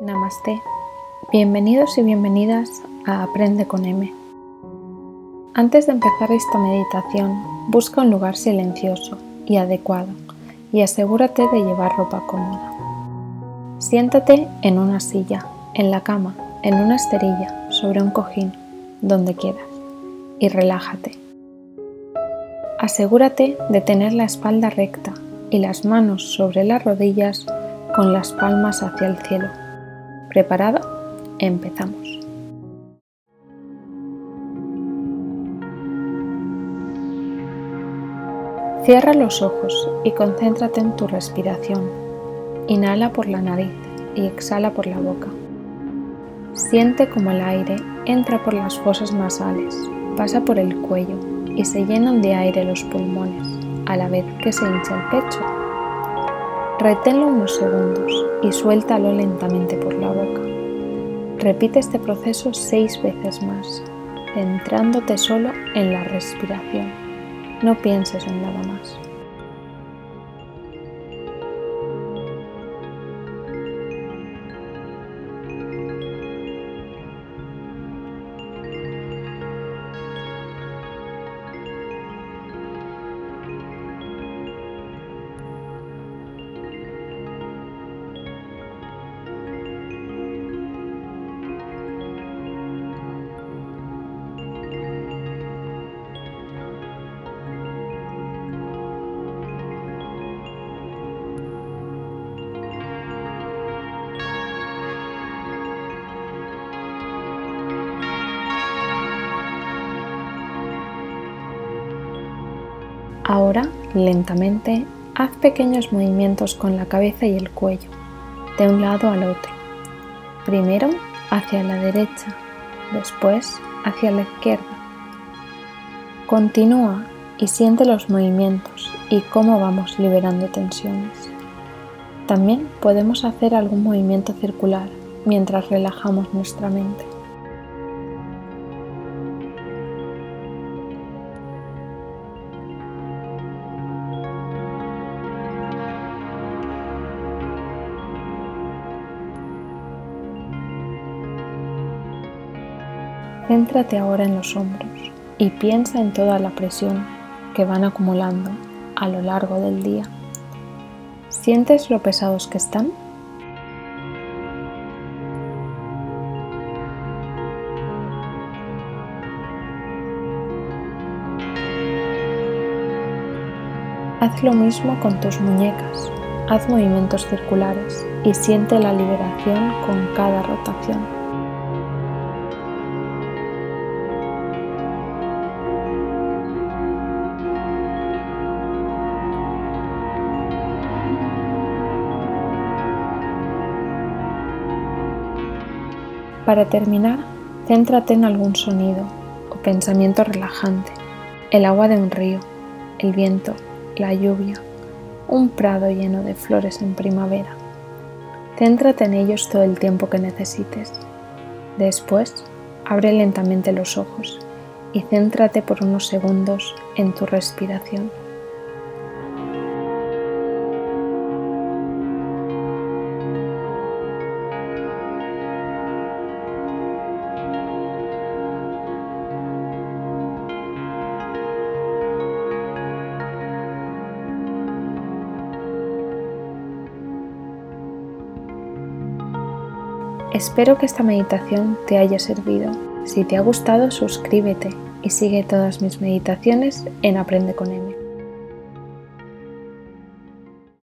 Namaste. Bienvenidos y bienvenidas a Aprende con M. Antes de empezar esta meditación, busca un lugar silencioso y adecuado y asegúrate de llevar ropa cómoda. Siéntate en una silla, en la cama, en una esterilla, sobre un cojín, donde quieras, y relájate. Asegúrate de tener la espalda recta y las manos sobre las rodillas con las palmas hacia el cielo ¿Preparado? Empezamos. Cierra los ojos y concéntrate en tu respiración. Inhala por la nariz y exhala por la boca. Siente como el aire entra por las fosas nasales, pasa por el cuello y se llenan de aire los pulmones, a la vez que se hincha el pecho Reténlo unos segundos y suéltalo lentamente por la boca. Repite este proceso seis veces más, centrándote solo en la respiración. No pienses en nada más. Ahora, lentamente, haz pequeños movimientos con la cabeza y el cuello, de un lado al otro. Primero hacia la derecha, después hacia la izquierda. Continúa y siente los movimientos y cómo vamos liberando tensiones. También podemos hacer algún movimiento circular mientras relajamos nuestra mente. Céntrate ahora en los hombros y piensa en toda la presión que van acumulando a lo largo del día. ¿Sientes lo pesados que están? Haz lo mismo con tus muñecas. Haz movimientos circulares y siente la liberación con cada rotación. Para terminar, céntrate en algún sonido o pensamiento relajante, el agua de un río, el viento, la lluvia, un prado lleno de flores en primavera. Céntrate en ellos todo el tiempo que necesites. Después, abre lentamente los ojos y céntrate por unos segundos en tu respiración. Espero que esta meditación te haya servido. Si te ha gustado, suscríbete y sigue todas mis meditaciones en Aprende con M.